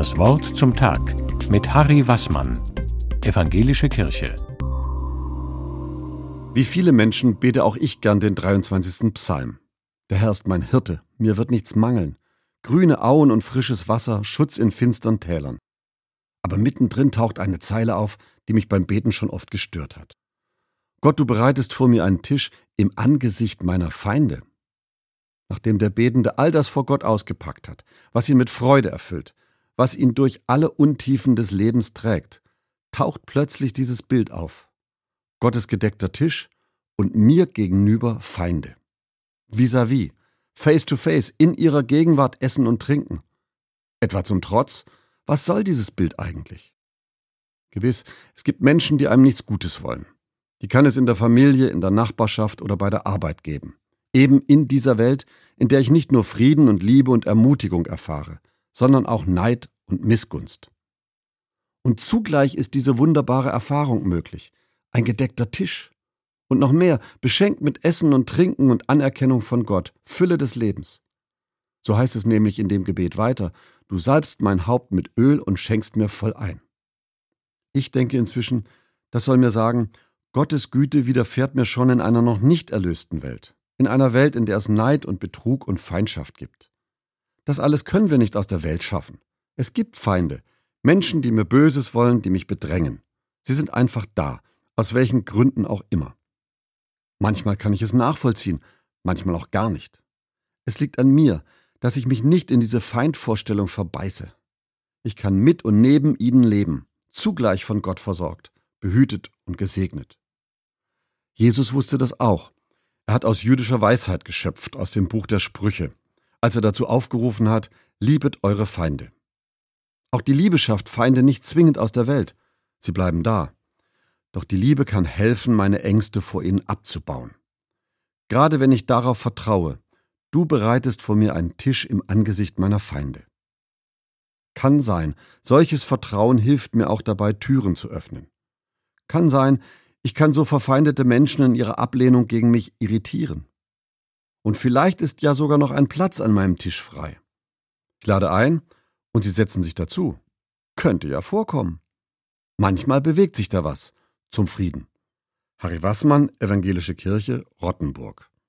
Das Wort zum Tag mit Harry Wassmann, Evangelische Kirche. Wie viele Menschen bete auch ich gern den 23. Psalm. Der Herr ist mein Hirte, mir wird nichts mangeln. Grüne Auen und frisches Wasser, Schutz in finstern Tälern. Aber mittendrin taucht eine Zeile auf, die mich beim Beten schon oft gestört hat. Gott, du bereitest vor mir einen Tisch im Angesicht meiner Feinde. Nachdem der Betende all das vor Gott ausgepackt hat, was ihn mit Freude erfüllt, was ihn durch alle Untiefen des Lebens trägt, taucht plötzlich dieses Bild auf. Gottes gedeckter Tisch und mir gegenüber Feinde. Vis-à-vis, face to face, in ihrer Gegenwart essen und trinken. Etwa zum Trotz, was soll dieses Bild eigentlich? Gewiss, es gibt Menschen, die einem nichts Gutes wollen. Die kann es in der Familie, in der Nachbarschaft oder bei der Arbeit geben. Eben in dieser Welt, in der ich nicht nur Frieden und Liebe und Ermutigung erfahre, sondern auch Neid und Missgunst. Und zugleich ist diese wunderbare Erfahrung möglich. Ein gedeckter Tisch. Und noch mehr, beschenkt mit Essen und Trinken und Anerkennung von Gott, Fülle des Lebens. So heißt es nämlich in dem Gebet weiter, du salbst mein Haupt mit Öl und schenkst mir voll ein. Ich denke inzwischen, das soll mir sagen, Gottes Güte widerfährt mir schon in einer noch nicht erlösten Welt, in einer Welt, in der es Neid und Betrug und Feindschaft gibt. Das alles können wir nicht aus der Welt schaffen. Es gibt Feinde, Menschen, die mir Böses wollen, die mich bedrängen. Sie sind einfach da, aus welchen Gründen auch immer. Manchmal kann ich es nachvollziehen, manchmal auch gar nicht. Es liegt an mir, dass ich mich nicht in diese Feindvorstellung verbeiße. Ich kann mit und neben ihnen leben, zugleich von Gott versorgt, behütet und gesegnet. Jesus wusste das auch. Er hat aus jüdischer Weisheit geschöpft, aus dem Buch der Sprüche, als er dazu aufgerufen hat, liebet eure Feinde. Auch die Liebe schafft Feinde nicht zwingend aus der Welt, sie bleiben da. Doch die Liebe kann helfen, meine Ängste vor ihnen abzubauen. Gerade wenn ich darauf vertraue, du bereitest vor mir einen Tisch im Angesicht meiner Feinde. Kann sein, solches Vertrauen hilft mir auch dabei, Türen zu öffnen. Kann sein, ich kann so verfeindete Menschen in ihrer Ablehnung gegen mich irritieren. Und vielleicht ist ja sogar noch ein Platz an meinem Tisch frei. Ich lade ein und sie setzen sich dazu. Könnte ja vorkommen. Manchmal bewegt sich da was zum Frieden. Harry Wassmann, Evangelische Kirche, Rottenburg.